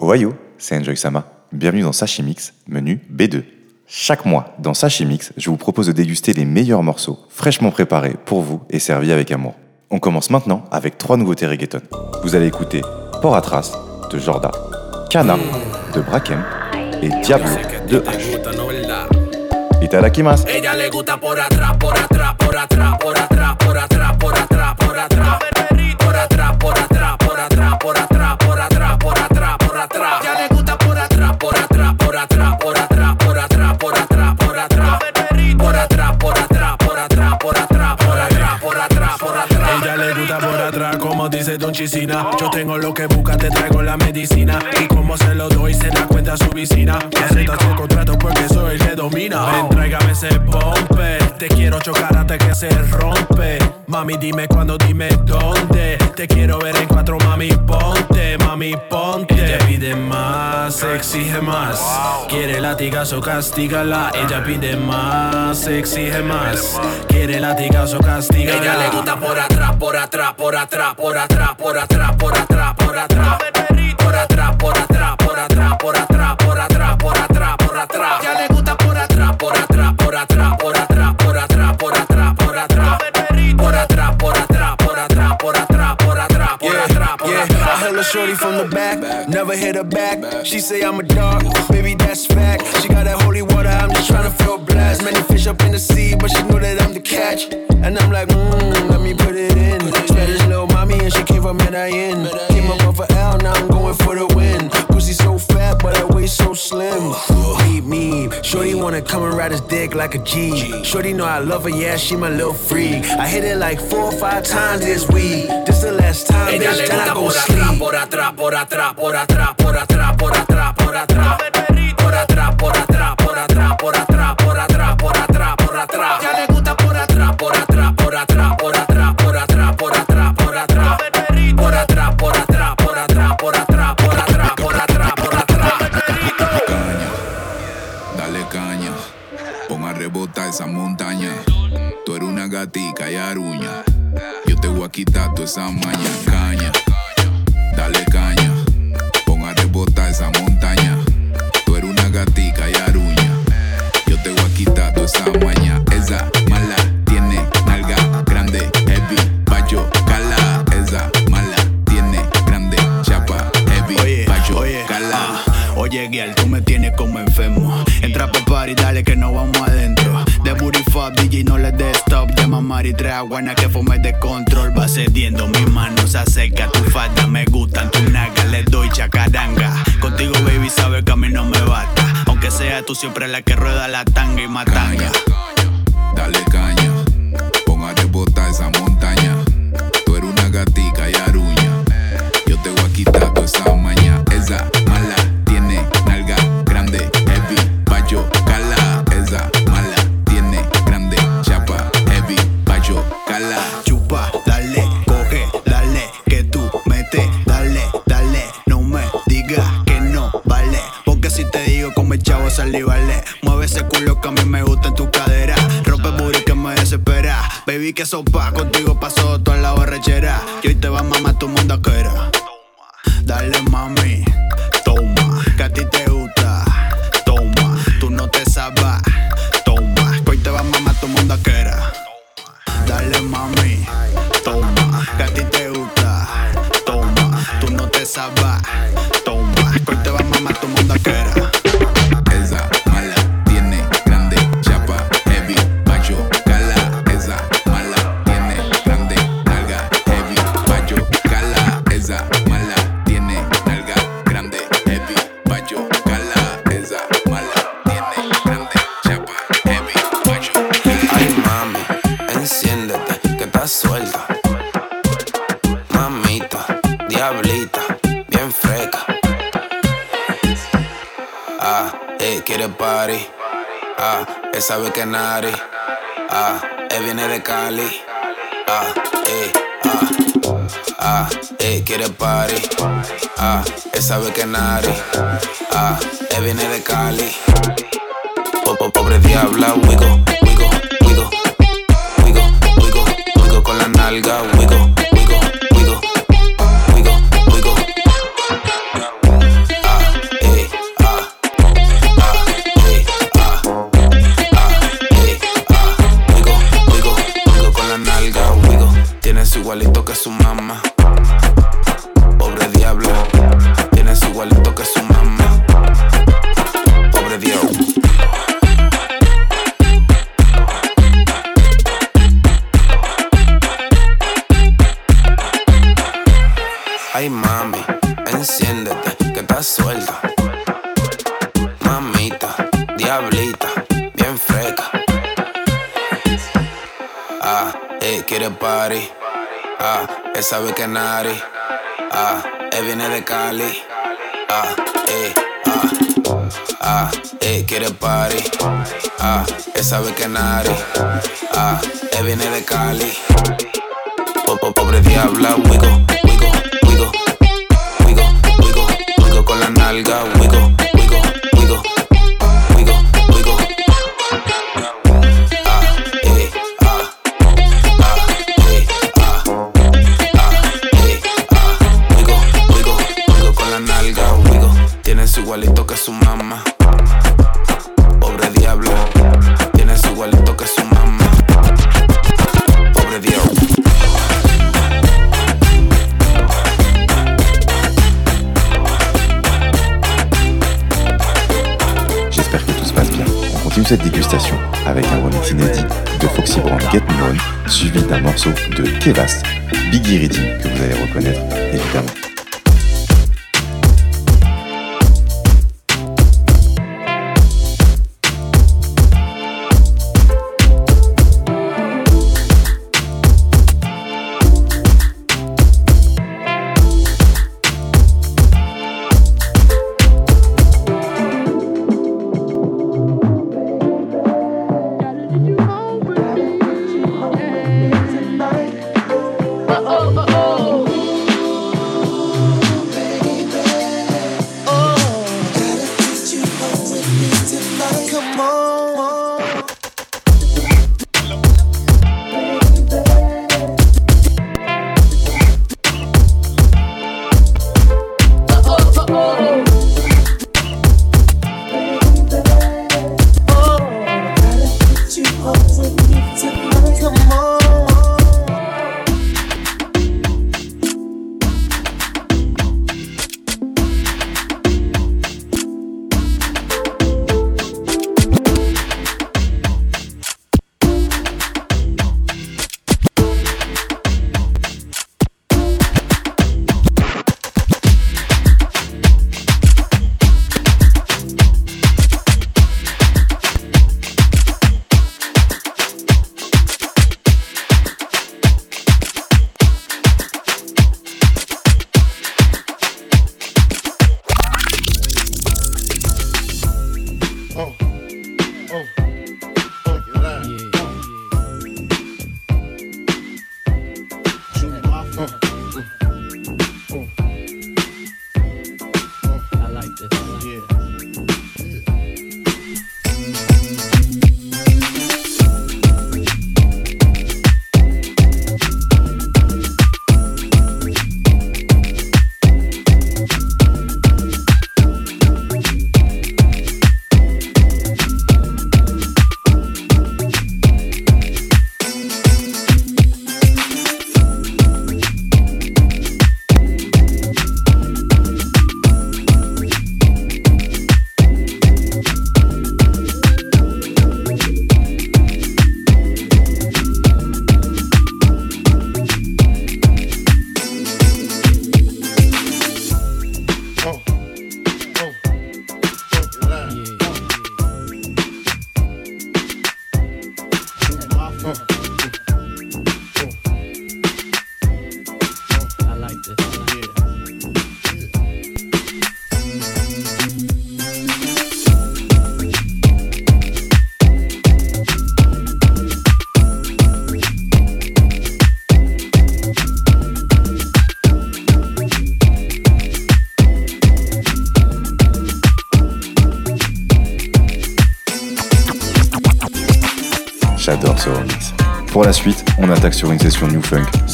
Ohio, c'est Enjoy Sama. Bienvenue dans Sashimix, menu B2. Chaque mois, dans Sashimix, je vous propose de déguster les meilleurs morceaux, fraîchement préparés pour vous et servis avec amour. On commence maintenant avec trois nouveautés reggaeton. Vous allez écouter Trace de Jorda, Kana de Brakem et Diablo de H. Itadakimasu. Yo tengo lo que busca, te traigo la medicina. Y como se lo doy, se da cuenta su vecina. Que acepta su contrato porque soy el que domina. Ven, tráigame ese pompe. Te quiero chocar hasta que se rompe. Mami, dime cuándo, dime dónde. Te quiero ver en cuatro, mami, ponte, mami, ponte. Ella pide más, exige más. Quiere latigazo, castígala. Ella pide más, exige más. Quiere latigazo, castígala. Ella le gusta por atrás, por atrás, por atrás, por atrás, por atrás, por atrás, por atrás. Por atrás, por atrás, por atrás, por atrás, por atrás, shorty from the back, never hit her back. She say I'm a dog, baby that's fact. She got that holy water, I'm just tryna feel blessed. Many fish up in the sea, but she know that I'm the catch. And I'm like, mmm, let me put it in. Spanish little mommy, and she came from Medellin. Came up off a L, now I'm going for the win. Pussy so but her waist so slim. Meep meep, shorty wanna come and ride his dick like a G. Shorty know I love her, yeah, she my little freak. I hit it like four or five times this week. This the last time, Ella le bitch, then I gusta go por atrás, sleep. por atrás, por atrás, por atrás, por atrás, por atrás, por atrás. Por atrás, por atrás, por atrás, por atrás, por atrás, esa maña. Caña, dale caña, pon a rebotar esa montaña. Tú eres una gatica y aruña, yo te voy a quitar toda esa maña. Esa mala tiene nalga grande, heavy, payo, cala. Esa mala tiene grande, chapa, heavy, Oye, payo, oye, cala. ah, oye, girl, tú me tienes como enfermo. Entra pa' party, dale que no vamos adentro. De booty fuck, DJ, no le des a Mari, trae buena que fume de control. Va cediendo, mi mano se acerca. Tu falda me gustan, tu naga, le doy chacaranga. Contigo, baby, sabes que a mí no me basta. Aunque sea tú siempre la que rueda la tanga y matanga. dale caña, pon a rebotar esa montaña. Tú eres una gatica y Baby, que sopa, contigo pasó toda la borrachera. Y hoy te va a mamar tu mundo Dale, mami, party. Ah, esa ve que nari. Ah, eh, viene de Cali. Ah, eh, ah. Ah, eh, quiere party. Ah, esa ve que nari. Ah, eh, viene de Cali. Po- po- Pobre diabla, wigo, wigo, wigo, wigo, wigo, wigo con la nalga, wigo, sabe que nari. Ah, él viene de Cali. Ah, eh, ah. Ah, eh, quiere party. Ah, él sabe que nari. Ah, él viene de Cali. Po- po- Pobre diabla, wigo, wigo, wigo, wigo, wigo, wigo con la nalga, wigo, cette dégustation avec un remix inédit de Foxy Brown Get On, suivi d'un morceau de Kevast, Biggie Reading, que vous allez reconnaître évidemment.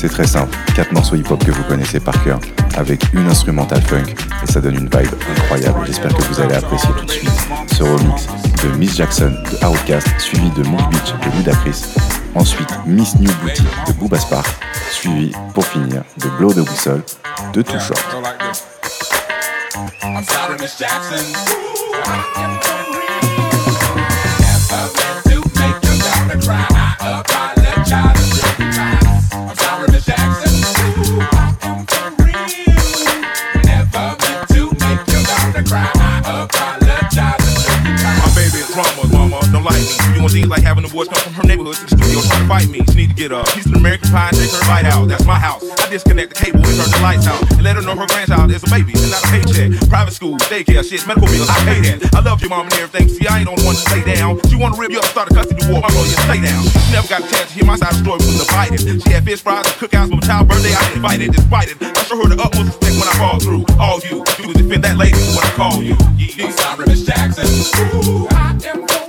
C'est très simple, quatre morceaux hip-hop que vous connaissez par cœur, avec une instrumentale funk, et ça donne une vibe incroyable. J'espère que vous allez apprécier tout de suite ce remix de Miss Jackson de Outcast, suivi de Mood Beach de Ludacris, ensuite Miss New Booty de Booba Spark, suivi pour finir de Blow the Whistle de Too Short. Seems like having the boys come from her neighborhood to the studio trying to fight me. She need to get up. piece an American pie and take her right out. That's my house. I disconnect the cable and turn the lights out. And let her know her grandchild is a baby and not a paycheck. Private school, daycare, shit, medical bills, I pay that. I love your mom and everything. See, I ain't on one to stay down. She wanna rip you up, start a custody war. My lawyer, stay down. She never got a chance to hear my side of the story from the Biden. She had fish fries and cookouts for my child's birthday. I didn't despite it. I show her the utmost respect when I fall through. All you do is defend that lady when I call you. Yeah. I'm sorry, Miss Jackson. Ooh, I am.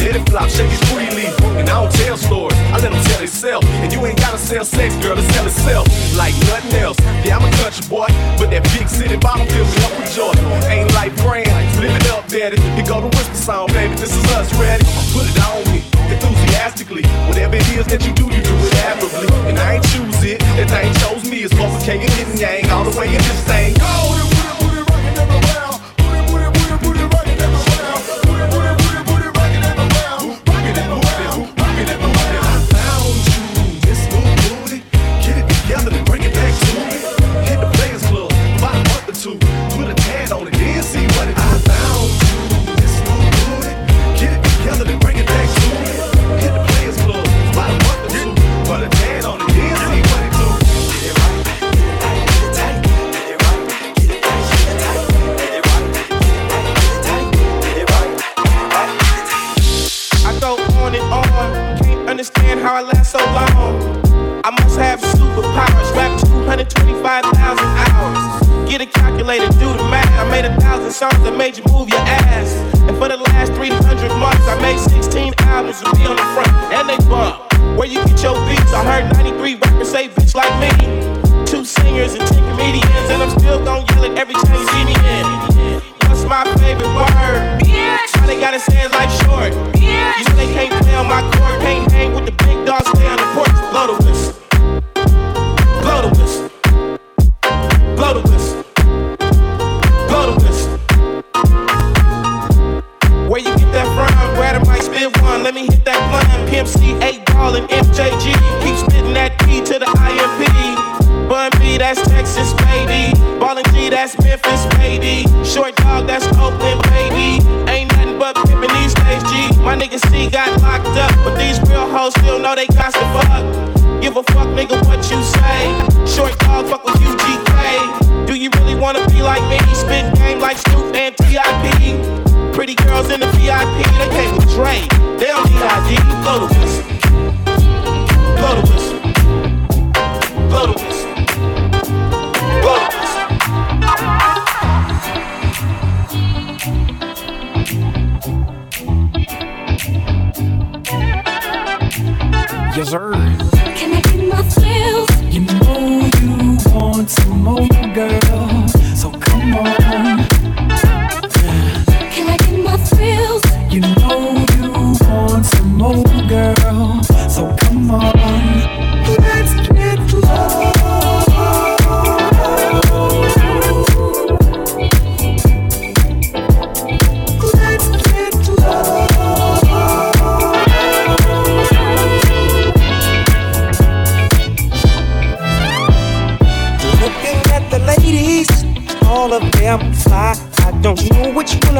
Take it flop, shake it freely. And I don't tell stories, I let them tell itself. And you ain't gotta sell sex, girl, to sell itself. Like nothing else. Yeah, I'm a country boy, but that big city bottom fills me up with joy. Ain't like brand, live it up, daddy. Here go the whisper sound, baby. This is us, ready? Put it on me, enthusiastically. Whatever it is that you do, you do it admirably. And I ain't choose it, that thing chose me. It's both K and yin and yang, all the way in this thing. Go, songs that made you move your ass. And for the last 300 months, I made 16 albums with me on the front. And they bump. Where you get your beats? I heard 93 rappers say bitch like me. Two singers and 10 comedians. And I'm still gonna yell it every time you see me in. What's my favorite word? Why they gotta say it like short?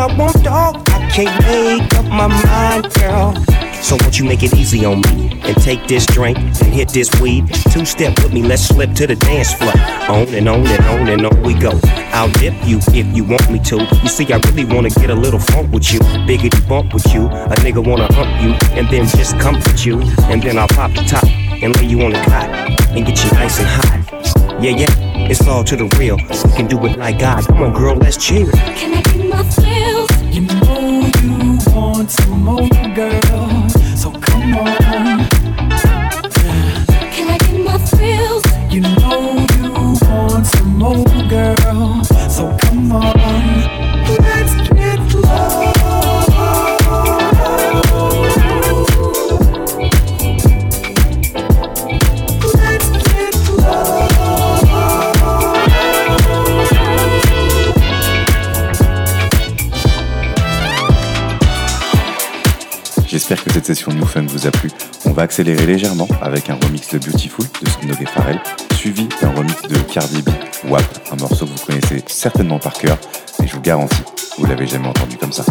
I want, dog. I can't make up my mind, girl. So won't you make it easy on me and take this drink and hit this weed? Two step with me, let's slip to the dance floor. On and on and on and on we go. I'll dip you if you want me to. You see, I really wanna get a little funk with you, biggity bump with you. A nigga wanna hump you and then just comfort you, and then I'll pop the top and lay you on the cot and get you nice and hot. Yeah, yeah, it's all to the real. We can do it like God. Come on, girl, let's chill. Can I get my more, girl. So come on. Session New Funk vous a plu. On va accélérer légèrement avec un remix de Beautiful de Snow et Pharrell, suivi d'un remix de Cardi B, WAP, un morceau que vous connaissez certainement par cœur, et je vous garantis, vous l'avez jamais entendu comme ça.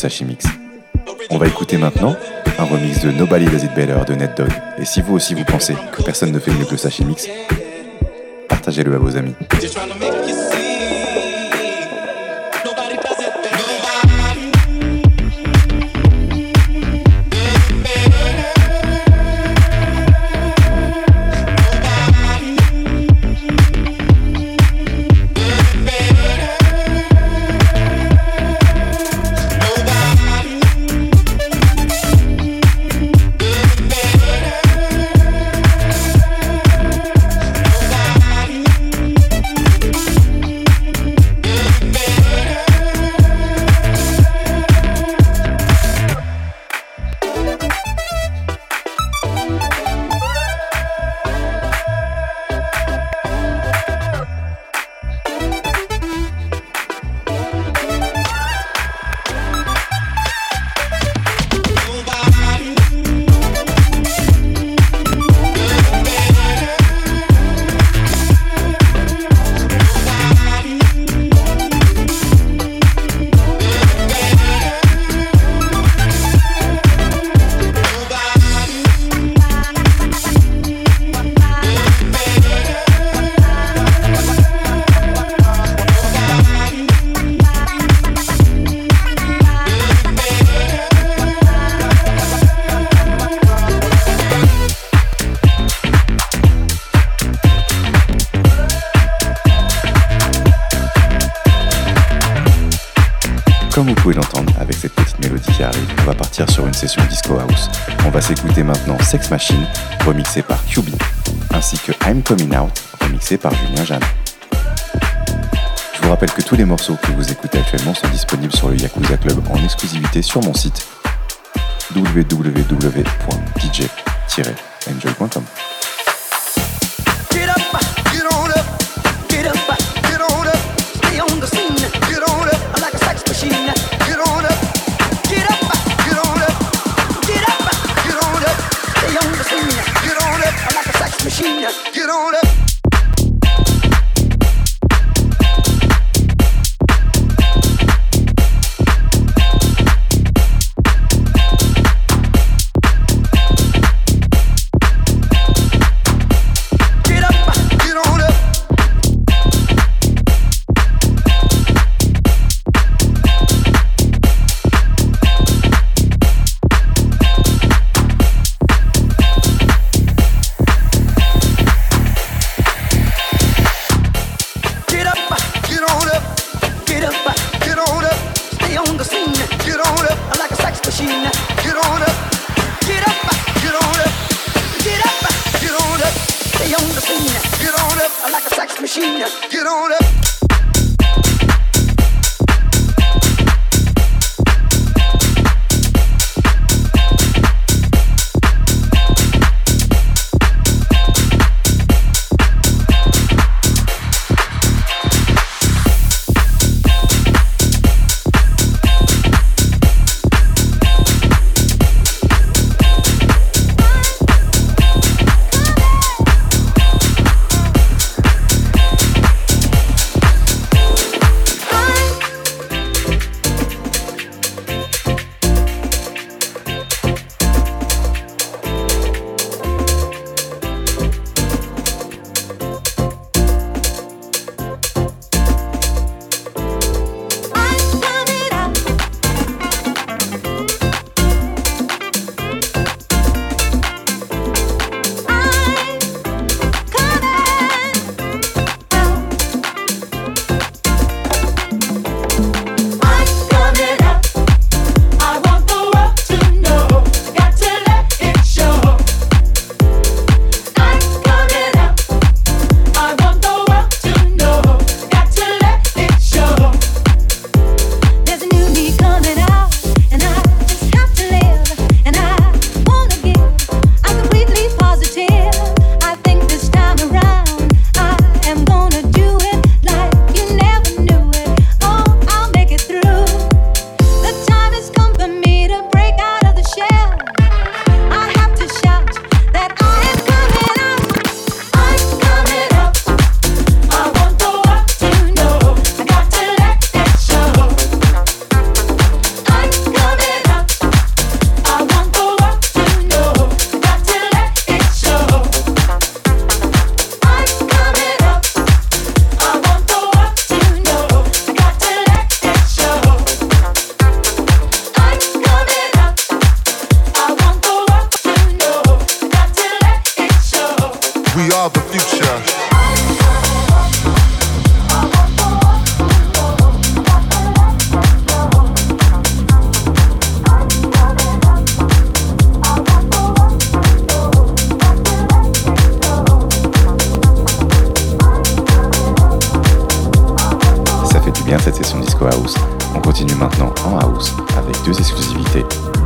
Sashimix. On va écouter maintenant un remix de Nobody Does It Better de Net Dog. Et si vous aussi vous pensez que personne ne fait mieux que le Sashimix, partagez-le à vos amis. Remixé par QB, ainsi que I'm Coming Out, remixé par Julien Jeanne. Je vous rappelle que tous les morceaux que vous écoutez actuellement sont disponibles sur le Yakuza Club en exclusivité sur mon site www.dj-enjoy.com.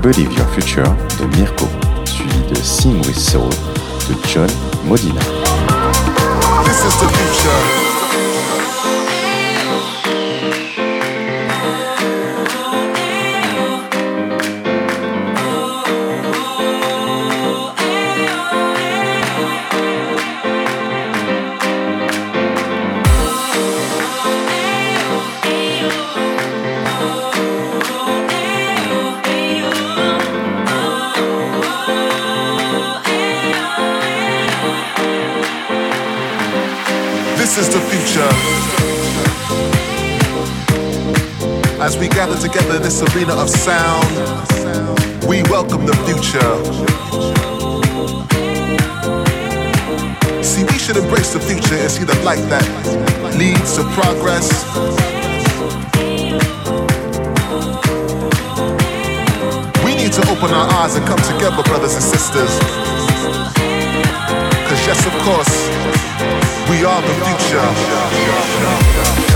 Believe Your Future de Mirko, suivi de Sing With Soul de John Modina. This is the future. This arena of sound, we welcome the future. See, we should embrace the future and see the light that leads to progress. We need to open our eyes and come together, brothers and sisters. Cause yes, of course, we are the future.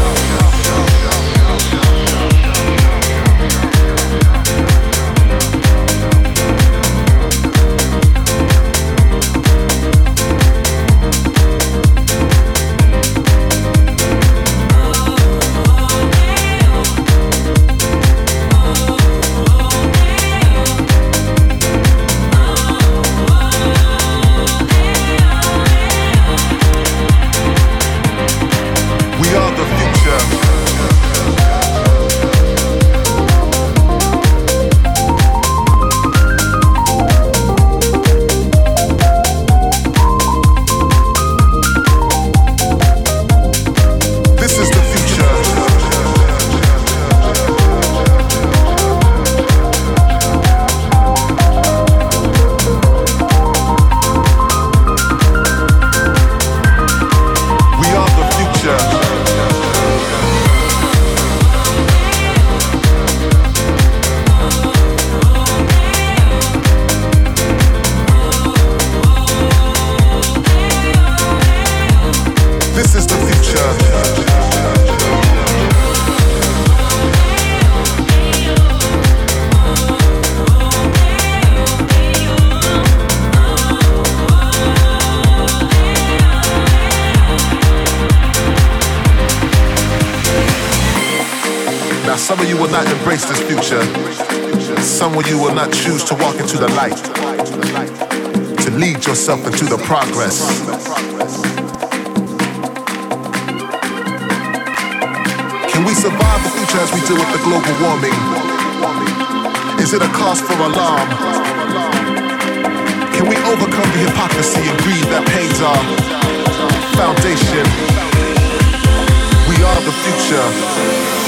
When you will not choose to walk into the light, to lead yourself into the progress. Can we survive the future as we deal with the global warming? Is it a cause for alarm? Can we overcome the hypocrisy and greed that pains our foundation? We are the future.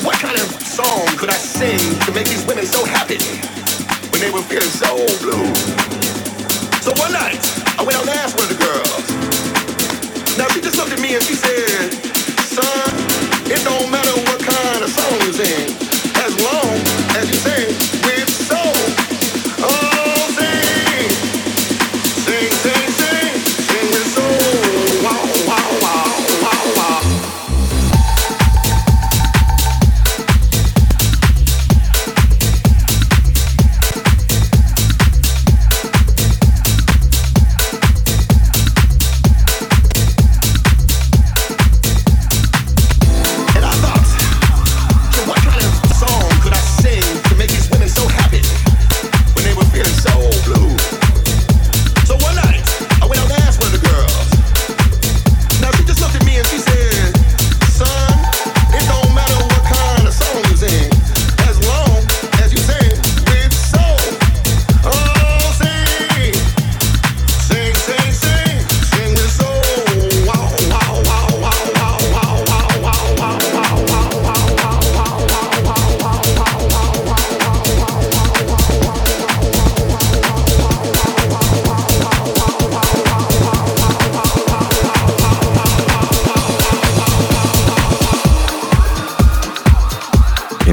what kind of song could I sing to make these women so happy when they were feeling so blue? So one night, I went out last asked one of the girls. Now she just looked at me and she said, son, it don't matter what kind of song you sing.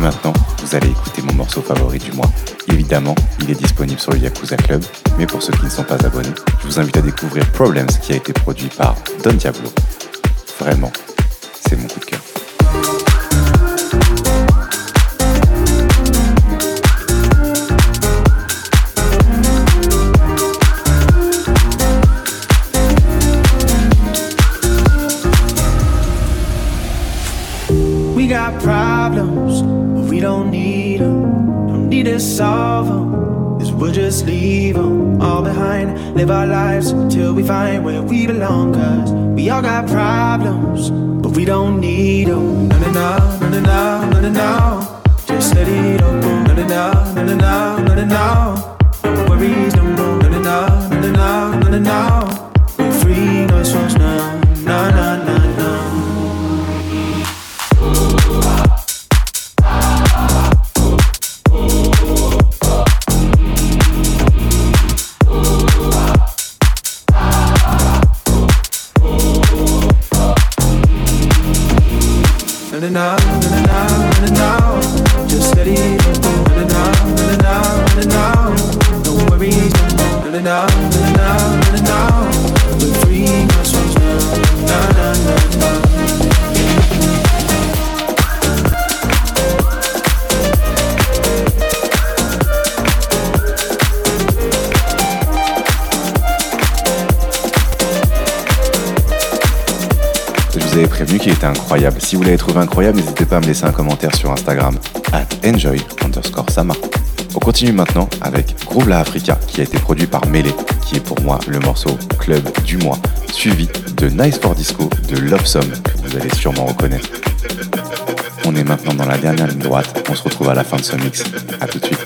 maintenant, vous allez écouter mon morceau favori du mois. Évidemment, il est disponible sur le Yakuza Club, mais pour ceux qui ne sont pas abonnés, je vous invite à découvrir Problems qui a été produit par Don Diablo. Vraiment, c'est mon coup de cœur. don't need them, don't need to solve them. Cause we'll just leave them all behind. Live our lives till we find where we belong. Cause we all got problems, but we don't need them. No, no, no, no, no, no, no, no. Just let it all go. No, no, no, no, no, no, no, no. No worries, no more. No, no, no, no, no, no, no. Incroyable. Si vous l'avez trouvé incroyable, n'hésitez pas à me laisser un commentaire sur Instagram, at enjoy underscore sama. On continue maintenant avec Groove La Africa, qui a été produit par Melee, qui est pour moi le morceau club du mois, suivi de Nice for Disco de Love Song, que vous allez sûrement reconnaître. On est maintenant dans la dernière ligne droite, on se retrouve à la fin de ce mix. A tout de suite.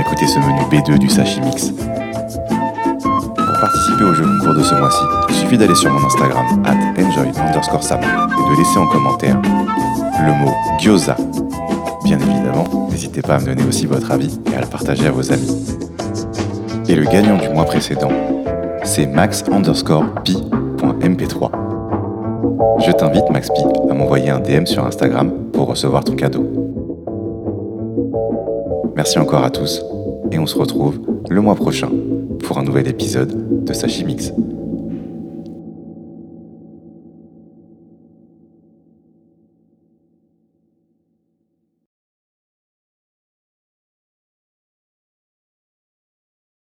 D'avoir écouté ce menu B2 du Sashimix. Pour participer au jeu concours de ce mois-ci, il suffit d'aller sur mon Instagram, at enjoy underscore sama, et de laisser en commentaire le mot gyoza. Bien évidemment, n'hésitez pas à me donner aussi votre avis et à le partager à vos amis. Et le gagnant du mois précédent, c'est max underscore pi.mp3. Je t'invite, Max Pi, à m'envoyer un DM sur Instagram pour recevoir ton cadeau. Merci encore à tous et on se retrouve le mois prochain pour un nouvel épisode de Sashimix. Mix.